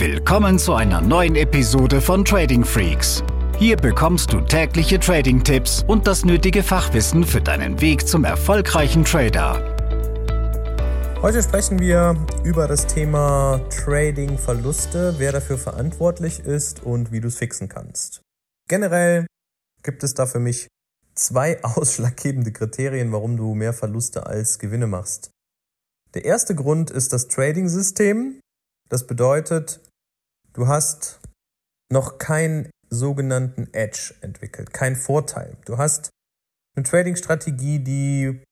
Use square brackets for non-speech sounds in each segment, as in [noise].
Willkommen zu einer neuen Episode von Trading Freaks. Hier bekommst du tägliche Trading-Tipps und das nötige Fachwissen für deinen Weg zum erfolgreichen Trader. Heute sprechen wir über das Thema Trading-Verluste, wer dafür verantwortlich ist und wie du es fixen kannst. Generell gibt es da für mich zwei [laughs] ausschlaggebende Kriterien, warum du mehr Verluste als Gewinne machst. Der erste Grund ist das Trading-System. Das bedeutet, du hast noch keinen sogenannten Edge entwickelt, keinen Vorteil. Du hast eine Trading-Strategie, die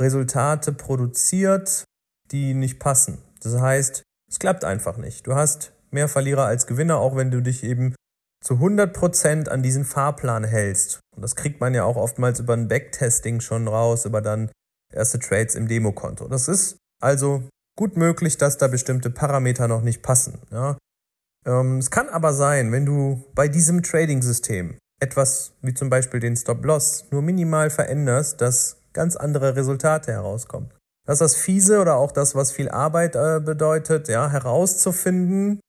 Resultate produziert, die nicht passen. Das heißt, es klappt einfach nicht. Du hast mehr Verlierer als Gewinner, auch wenn du dich eben zu 100% an diesen Fahrplan hältst. Und das kriegt man ja auch oftmals über ein Backtesting schon raus, über dann erste Trades im Demokonto. Das ist also gut möglich, dass da bestimmte Parameter noch nicht passen. Ja. Ähm, es kann aber sein, wenn du bei diesem Trading-System etwas wie zum Beispiel den Stop-Loss nur minimal veränderst, dass ganz andere Resultate herauskommen. Das ist das Fiese oder auch das, was viel Arbeit äh, bedeutet, ja, herauszufinden,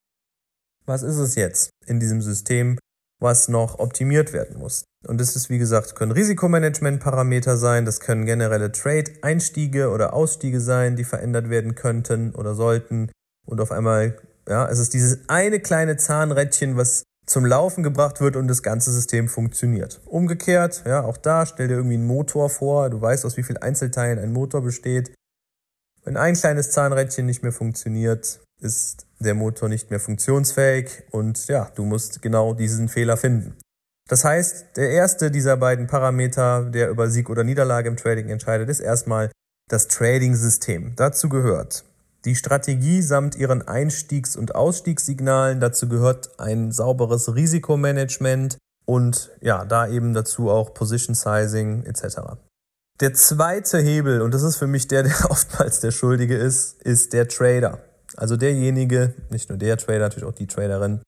was ist es jetzt in diesem System, was noch optimiert werden muss. Und das ist, wie gesagt, können Risikomanagement-Parameter sein, das können generelle Trade-Einstiege oder Ausstiege sein, die verändert werden könnten oder sollten. Und auf einmal, ja, es ist dieses eine kleine Zahnrädchen, was zum Laufen gebracht wird und das ganze System funktioniert. Umgekehrt, ja, auch da stell dir irgendwie einen Motor vor, du weißt, aus wie vielen Einzelteilen ein Motor besteht. Wenn ein kleines Zahnrädchen nicht mehr funktioniert, ist der Motor nicht mehr funktionsfähig und ja, du musst genau diesen Fehler finden. Das heißt, der erste dieser beiden Parameter, der über Sieg oder Niederlage im Trading entscheidet, ist erstmal das Trading-System. Dazu gehört die Strategie samt ihren Einstiegs- und Ausstiegssignalen. Dazu gehört ein sauberes Risikomanagement und ja, da eben dazu auch Position Sizing etc. Der zweite Hebel, und das ist für mich der, [laughs] der oftmals der Schuldige ist, ist der Trader. Also derjenige, nicht nur der Trader, natürlich auch die Traderin,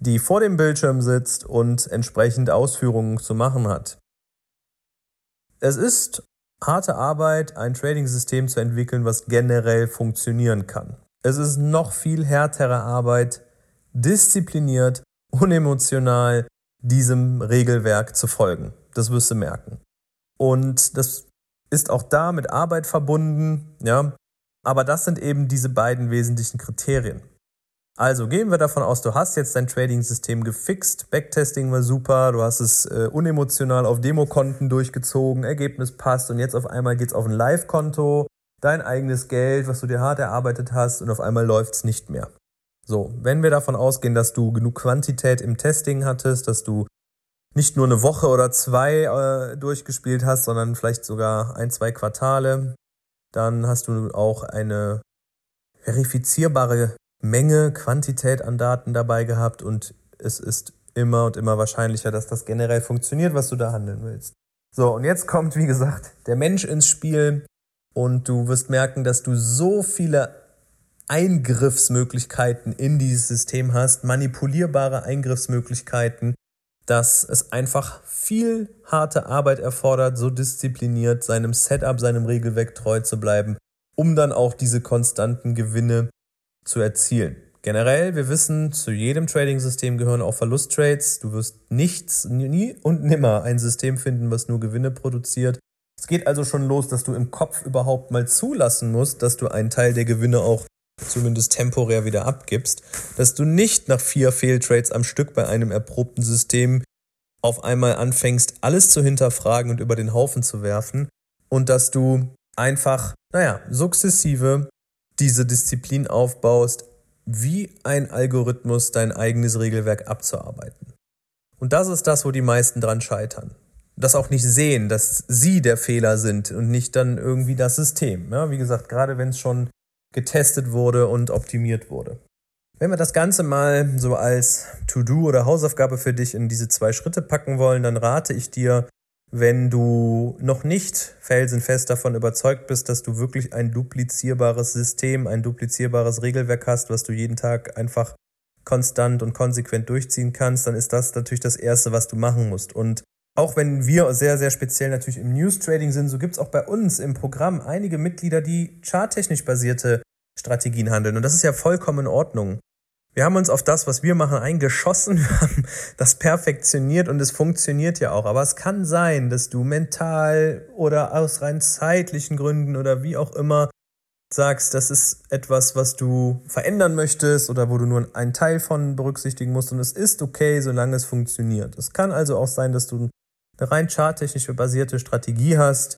die vor dem Bildschirm sitzt und entsprechend Ausführungen zu machen hat. Es ist harte Arbeit, ein Trading-System zu entwickeln, was generell funktionieren kann. Es ist noch viel härtere Arbeit, diszipliniert, unemotional diesem Regelwerk zu folgen. Das wirst du merken. Und das ist auch da mit Arbeit verbunden, ja. Aber das sind eben diese beiden wesentlichen Kriterien. Also gehen wir davon aus, du hast jetzt dein Trading-System gefixt, Backtesting war super, du hast es äh, unemotional auf Demokonten durchgezogen, Ergebnis passt. Und jetzt auf einmal geht's auf ein Live-Konto, dein eigenes Geld, was du dir hart erarbeitet hast und auf einmal läuft's nicht mehr. So, wenn wir davon ausgehen, dass du genug Quantität im Testing hattest, dass du nicht nur eine Woche oder zwei äh, durchgespielt hast, sondern vielleicht sogar ein, zwei Quartale, dann hast du auch eine verifizierbare Menge, Quantität an Daten dabei gehabt und es ist immer und immer wahrscheinlicher, dass das generell funktioniert, was du da handeln willst. So, und jetzt kommt, wie gesagt, der Mensch ins Spiel und du wirst merken, dass du so viele Eingriffsmöglichkeiten in dieses System hast, manipulierbare Eingriffsmöglichkeiten, dass es einfach viel harte Arbeit erfordert, so diszipliniert seinem Setup, seinem Regelwerk treu zu bleiben, um dann auch diese konstanten Gewinne zu erzielen. Generell, wir wissen, zu jedem Trading-System gehören auch Verlusttrades. Du wirst nichts, nie und nimmer ein System finden, was nur Gewinne produziert. Es geht also schon los, dass du im Kopf überhaupt mal zulassen musst, dass du einen Teil der Gewinne auch zumindest temporär wieder abgibst, dass du nicht nach vier Fehltrades am Stück bei einem erprobten System auf einmal anfängst, alles zu hinterfragen und über den Haufen zu werfen und dass du einfach, naja, sukzessive diese Disziplin aufbaust, wie ein Algorithmus dein eigenes Regelwerk abzuarbeiten. Und das ist das, wo die meisten dran scheitern. Das auch nicht sehen, dass sie der Fehler sind und nicht dann irgendwie das System. Ja, wie gesagt, gerade wenn es schon getestet wurde und optimiert wurde. Wenn wir das Ganze mal so als To-Do oder Hausaufgabe für dich in diese zwei Schritte packen wollen, dann rate ich dir, wenn du noch nicht felsenfest davon überzeugt bist, dass du wirklich ein duplizierbares System, ein duplizierbares Regelwerk hast, was du jeden Tag einfach konstant und konsequent durchziehen kannst, dann ist das natürlich das Erste, was du machen musst. Und auch wenn wir sehr, sehr speziell natürlich im News Trading sind, so gibt es auch bei uns im Programm einige Mitglieder, die charttechnisch basierte Strategien handeln. Und das ist ja vollkommen in Ordnung. Wir haben uns auf das, was wir machen, eingeschossen, [laughs] wir haben das perfektioniert und es funktioniert ja auch. Aber es kann sein, dass du mental oder aus rein zeitlichen Gründen oder wie auch immer sagst, das ist etwas, was du verändern möchtest oder wo du nur einen Teil von berücksichtigen musst und es ist okay, solange es funktioniert. Es kann also auch sein, dass du eine rein charttechnisch basierte Strategie hast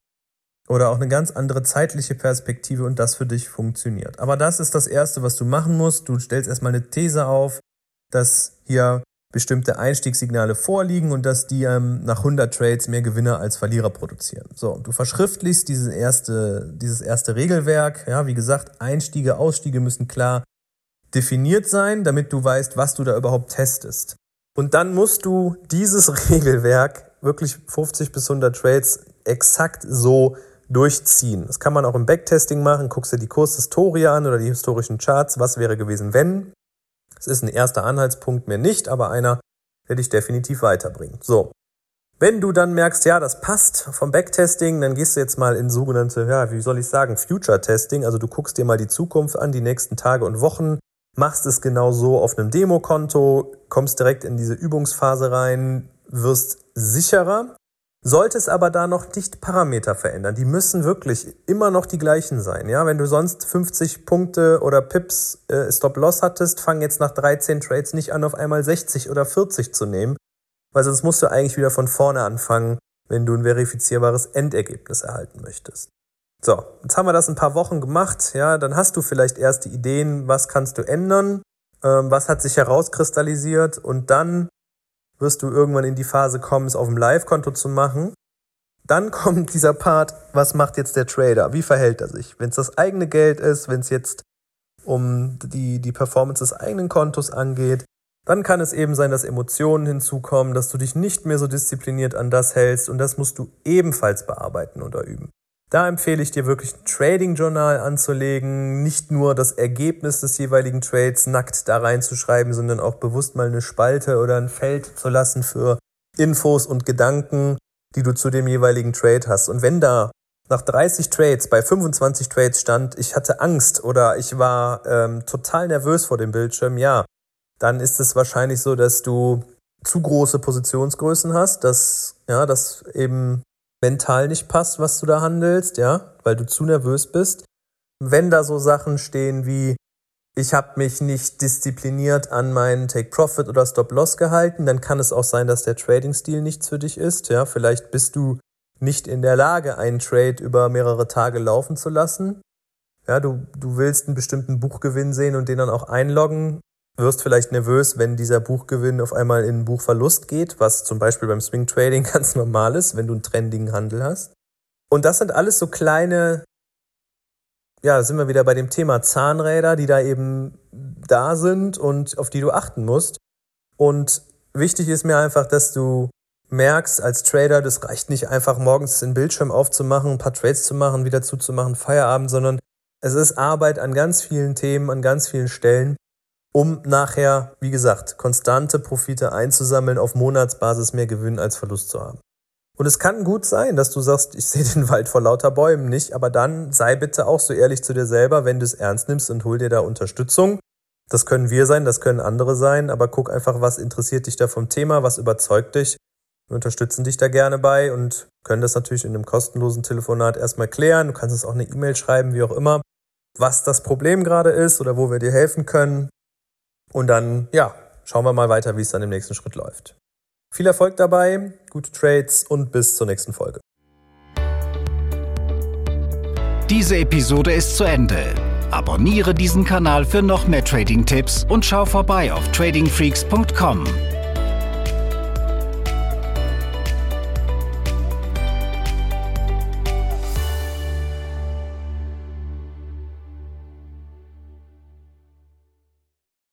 oder auch eine ganz andere zeitliche Perspektive und das für dich funktioniert. Aber das ist das Erste, was du machen musst. Du stellst erstmal eine These auf, dass hier bestimmte Einstiegssignale vorliegen und dass die ähm, nach 100 Trades mehr Gewinner als Verlierer produzieren. So, du verschriftlichst dieses erste, dieses erste Regelwerk. Ja, wie gesagt, Einstiege, Ausstiege müssen klar definiert sein, damit du weißt, was du da überhaupt testest. Und dann musst du dieses [laughs] Regelwerk wirklich 50 bis 100 Trades exakt so durchziehen. Das kann man auch im Backtesting machen. Guckst dir die Kurshistorie an oder die historischen Charts. Was wäre gewesen, wenn? Es ist ein erster Anhaltspunkt mehr nicht, aber einer, der dich definitiv weiterbringt. So. Wenn du dann merkst, ja, das passt vom Backtesting, dann gehst du jetzt mal in sogenannte, ja, wie soll ich sagen, Future Testing. Also du guckst dir mal die Zukunft an, die nächsten Tage und Wochen, machst es genau so auf einem Demokonto, kommst direkt in diese Übungsphase rein, wirst sicherer sollte es aber da noch nicht Parameter verändern. Die müssen wirklich immer noch die gleichen sein. Ja, wenn du sonst 50 Punkte oder Pips äh, Stop-Loss hattest, fang jetzt nach 13 Trades nicht an, auf einmal 60 oder 40 zu nehmen, weil sonst musst du eigentlich wieder von vorne anfangen, wenn du ein verifizierbares Endergebnis erhalten möchtest. So, jetzt haben wir das ein paar Wochen gemacht. Ja, dann hast du vielleicht erste Ideen, was kannst du ändern, ähm, was hat sich herauskristallisiert und dann wirst du irgendwann in die Phase kommen, es auf dem Live-Konto zu machen. Dann [laughs] kommt dieser Part, was macht jetzt der Trader? Wie verhält er sich? Wenn es das eigene Geld ist, wenn es jetzt um die, die Performance des eigenen Kontos angeht, dann kann es eben sein, dass Emotionen hinzukommen, dass du dich nicht mehr so diszipliniert an das hältst und das musst du ebenfalls bearbeiten oder üben. Da empfehle ich dir wirklich ein Trading-Journal anzulegen, nicht nur das Ergebnis des jeweiligen Trades nackt da reinzuschreiben, sondern auch bewusst mal eine Spalte oder ein Feld zu lassen für Infos und Gedanken, die du zu dem jeweiligen Trade hast. Und wenn da nach 30 Trades bei 25 Trades stand, ich hatte Angst oder ich war ähm, total nervös vor dem Bildschirm, ja, dann ist es wahrscheinlich so, dass du zu große Positionsgrößen hast, dass ja, dass eben mental nicht passt, was du da handelst, ja, weil du zu nervös bist. Wenn da so Sachen stehen wie ich habe mich nicht diszipliniert an meinen Take Profit oder Stop Loss gehalten, dann kann es auch sein, dass der Trading Stil nichts für dich ist, ja, vielleicht bist du nicht in der Lage, einen Trade über mehrere Tage laufen zu lassen. Ja, du, du willst einen bestimmten Buchgewinn sehen und den dann auch einloggen, wirst vielleicht nervös, wenn dieser Buchgewinn auf einmal in Buchverlust geht, was zum Beispiel beim Swing Trading [laughs] ganz normal ist, wenn du einen trendigen Handel hast. Und das sind alles so kleine, ja, da sind wir wieder bei dem Thema Zahnräder, die da eben da sind und auf die du achten musst. Und wichtig ist mir einfach, dass du merkst als Trader, das reicht nicht einfach morgens den Bildschirm aufzumachen, ein paar Trades zu machen, wieder zuzumachen, Feierabend, sondern es ist Arbeit an ganz vielen Themen, an ganz vielen Stellen um nachher, wie gesagt, konstante Profite einzusammeln, auf Monatsbasis mehr Gewinn als Verlust zu haben. Und es kann gut sein, dass du sagst, ich sehe den Wald vor lauter Bäumen nicht, aber dann sei bitte auch so ehrlich zu dir selber, wenn du es ernst nimmst und hol dir da Unterstützung. Das können wir sein, das können andere sein, aber guck einfach, was interessiert dich da vom Thema, was überzeugt dich. Wir unterstützen dich da gerne bei und können das natürlich in einem kostenlosen Telefonat erstmal klären. Du kannst uns auch eine E-Mail schreiben, wie auch immer, was das Problem gerade ist oder wo wir dir helfen können. Und dann, ja, schauen wir mal weiter, wie es dann im nächsten Schritt läuft. Viel Erfolg dabei, gute Trades und bis zur nächsten Folge. Diese Episode ist zu Ende. Abonniere diesen Kanal für noch mehr Trading-Tipps und schau vorbei auf tradingfreaks.com.